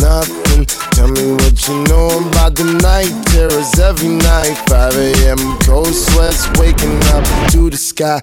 nothing. Tell me what you know about the night terrors every night. 5 a.m. cold sweats waking up to the sky.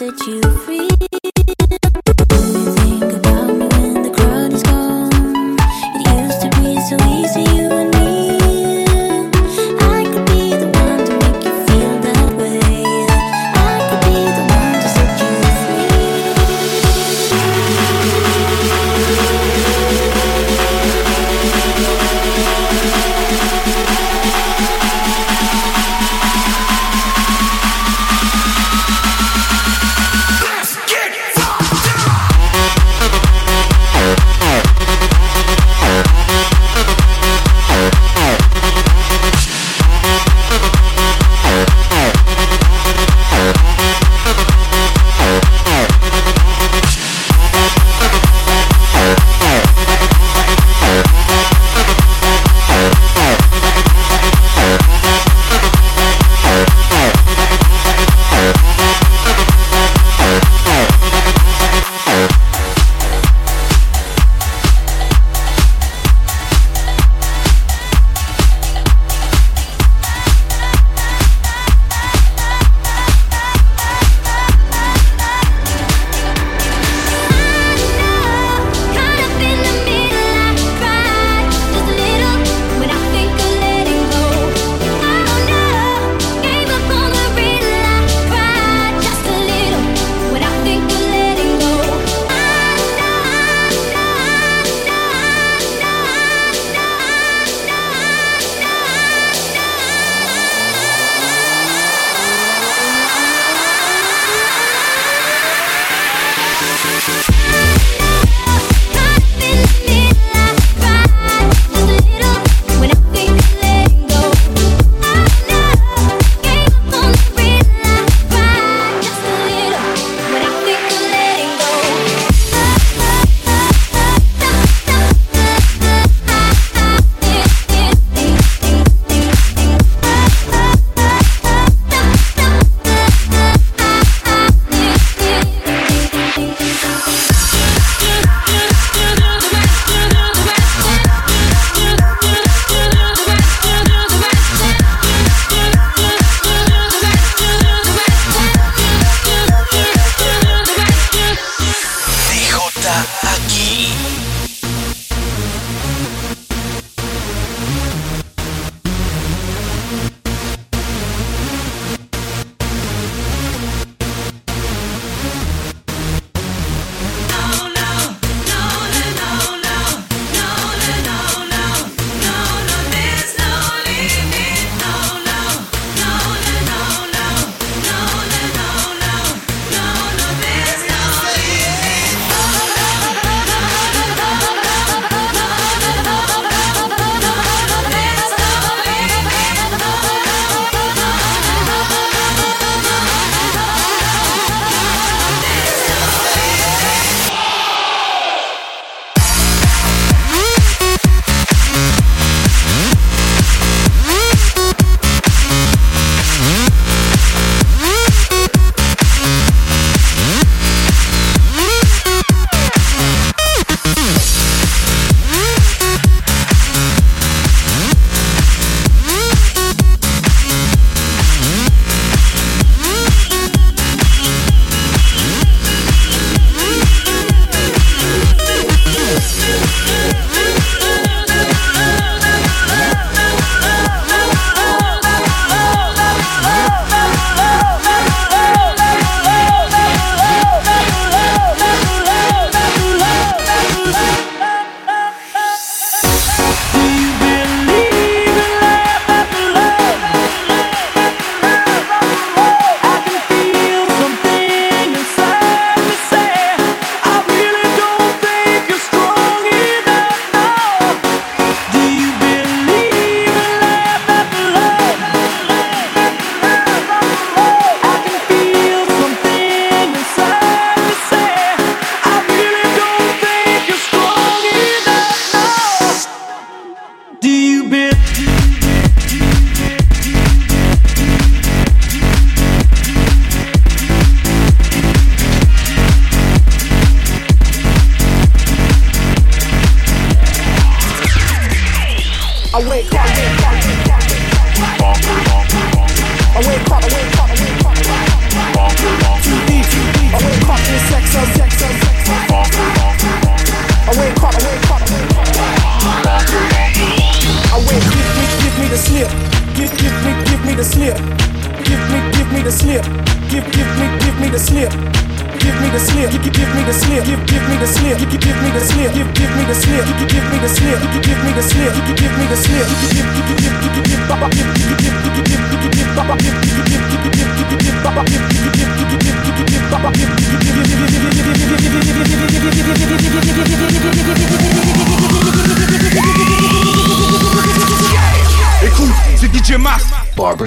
Set you free.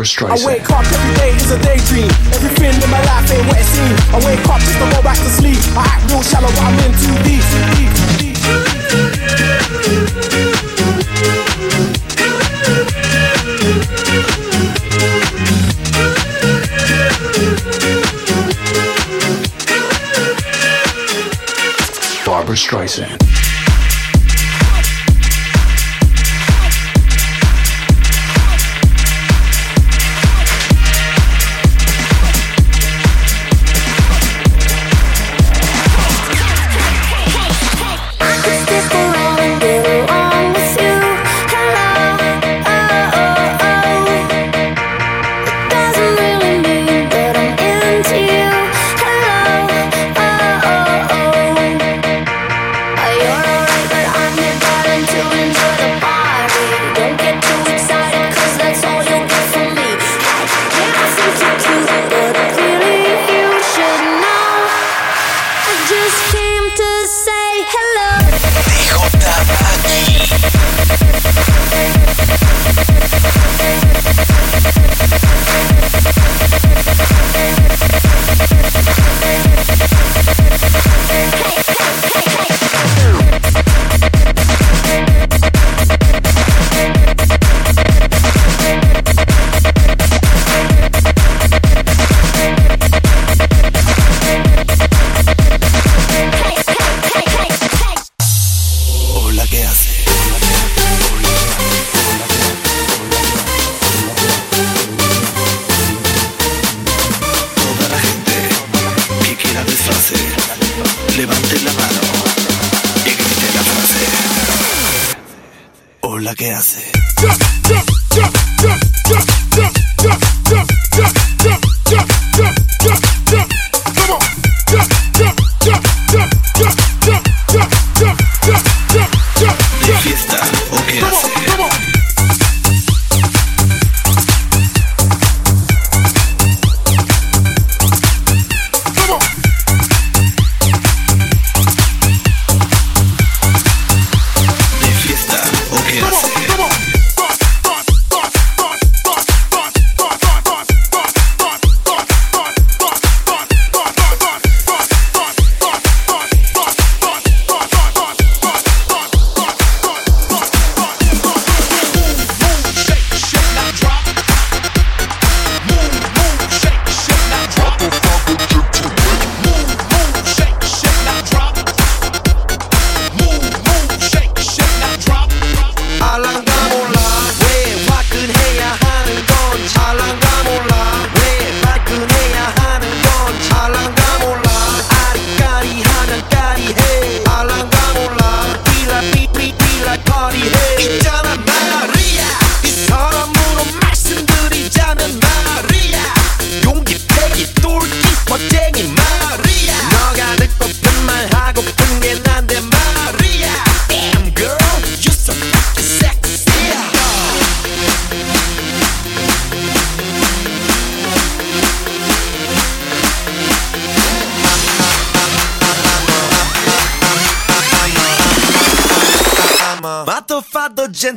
Barbra Streisand. I wake up every day is a daydream. Everything in my life ain't what it seems. I wake up just to go back to sleep. I act real shallow, but I'm in too deep. Barbra Streisand.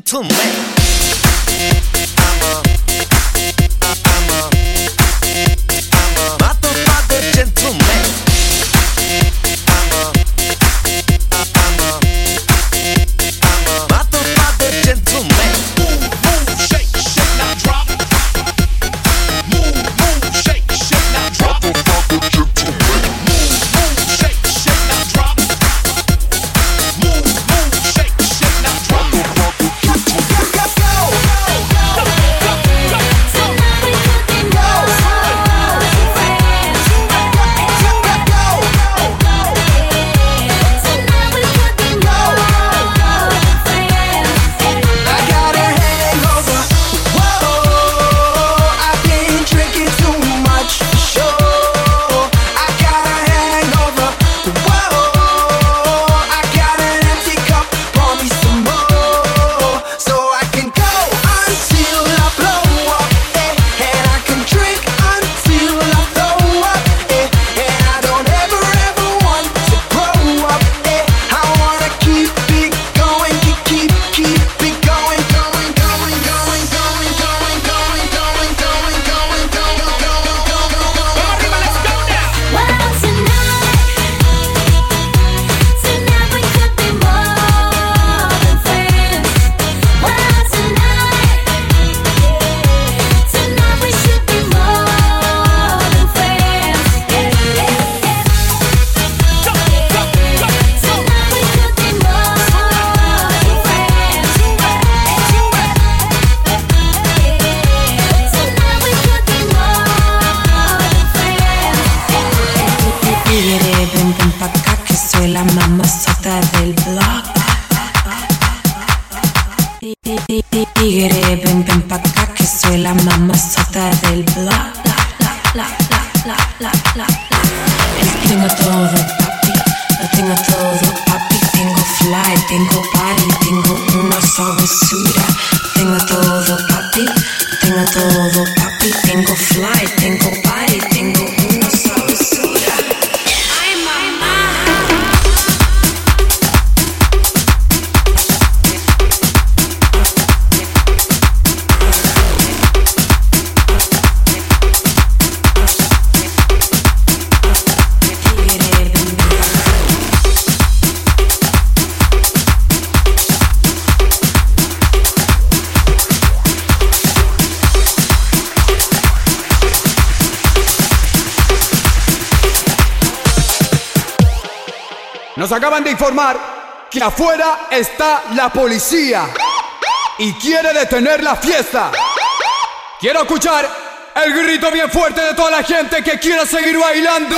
gentleman. Gentleman informar que afuera está la policía y quiere detener la fiesta. Quiero escuchar el grito bien fuerte de toda la gente que quiera seguir bailando.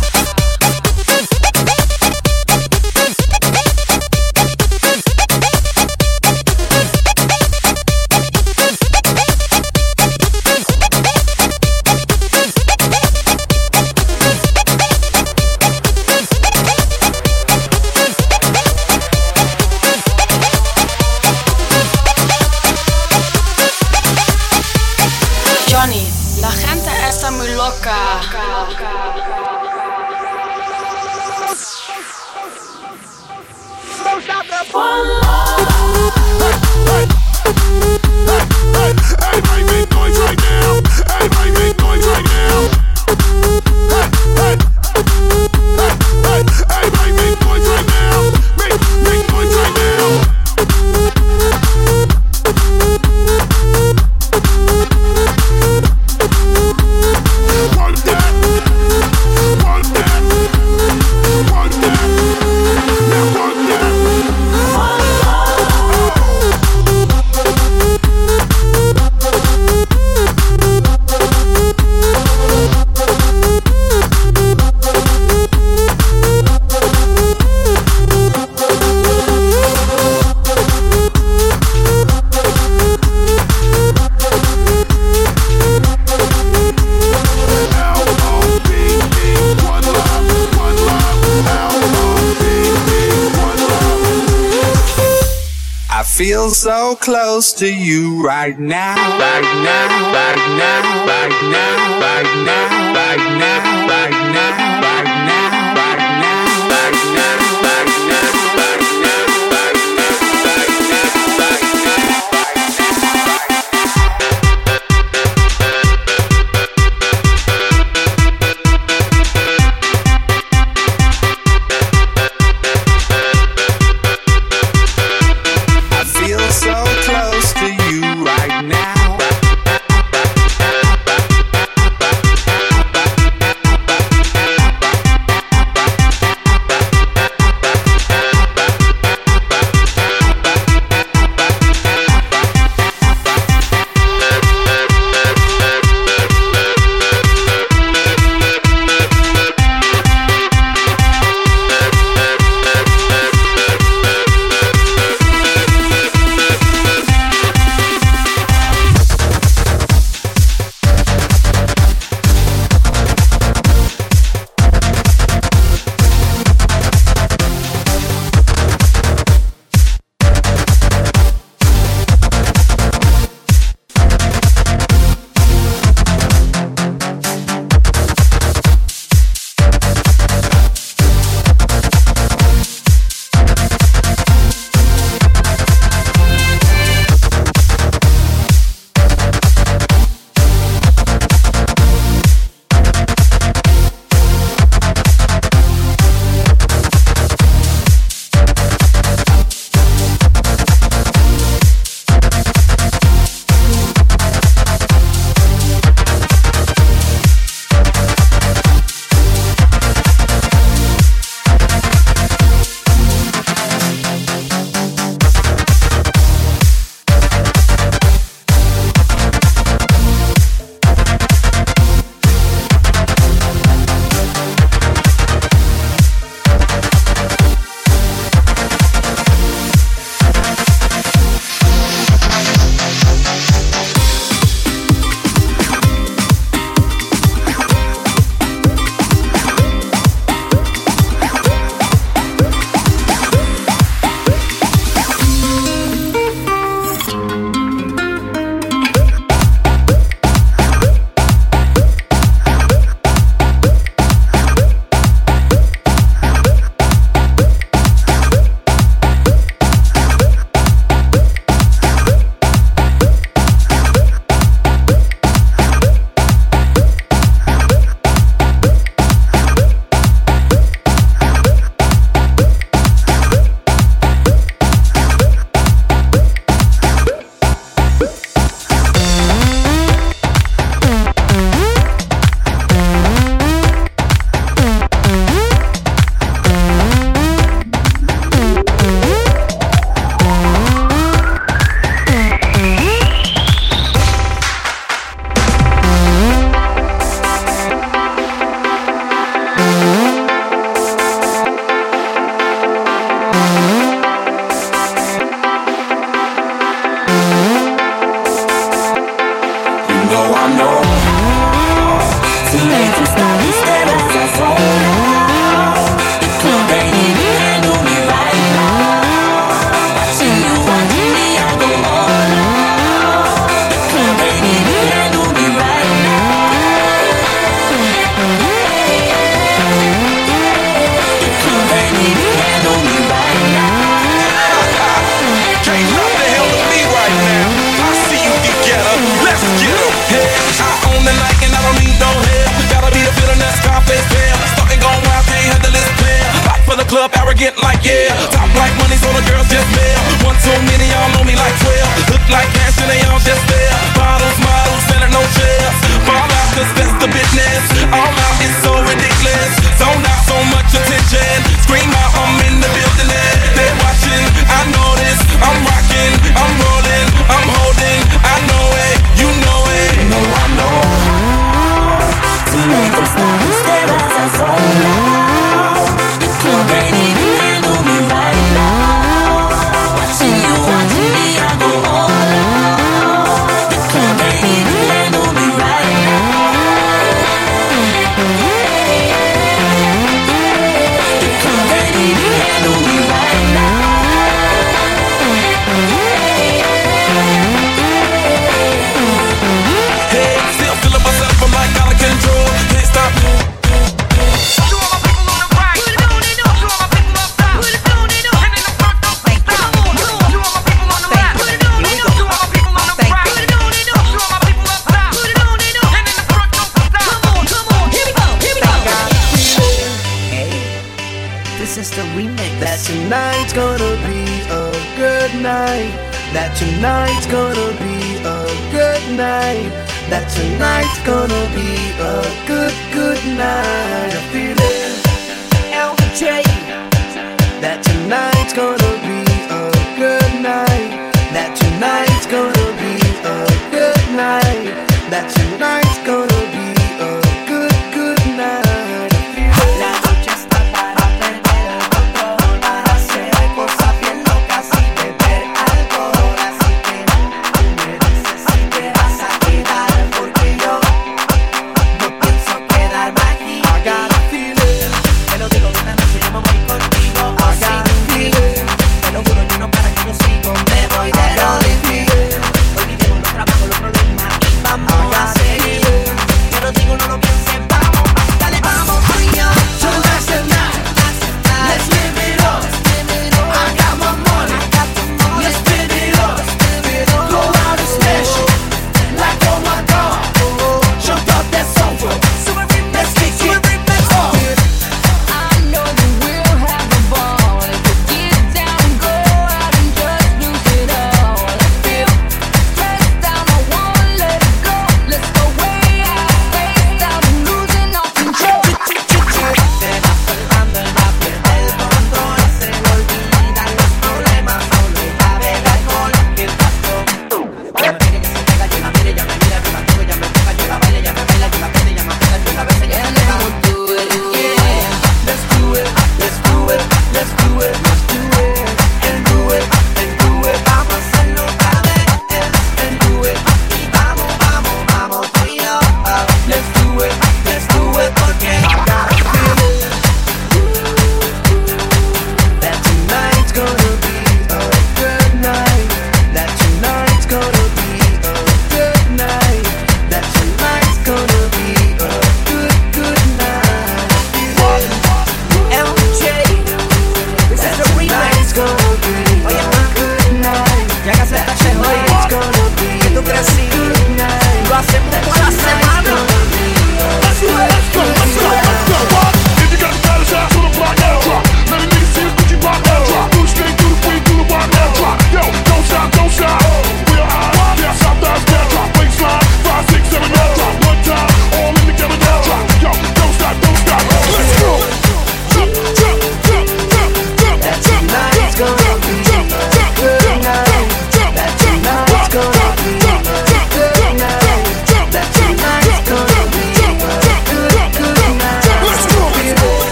Hey, hey, hey, make noise right now. Hey, make so close to you right now, right now, right now, right now, right now, right now, right now. Right now.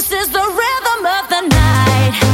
This is the rhythm of the night.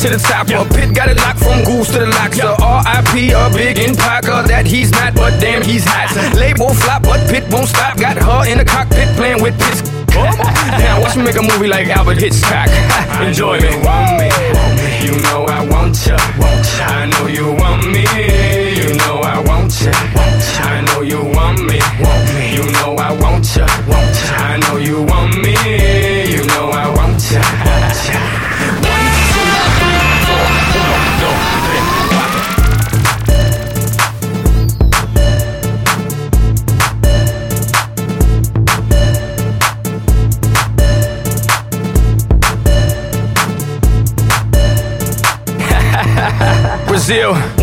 To the top. A pit got it locked from goose to the lobster. R.I.P. a big in Parker that he's not, but damn he's hot. Label flop, but pit won't stop. Got her in the cockpit playing with pits. Now watch me make a movie like Alfred Hitchcock. Enjoy me. Want me. You know I want ya. Want ya. I know you want me. You know I want ya. Want ya. I know you want me. Want me. You know I want ya. I know you want me. Brazil.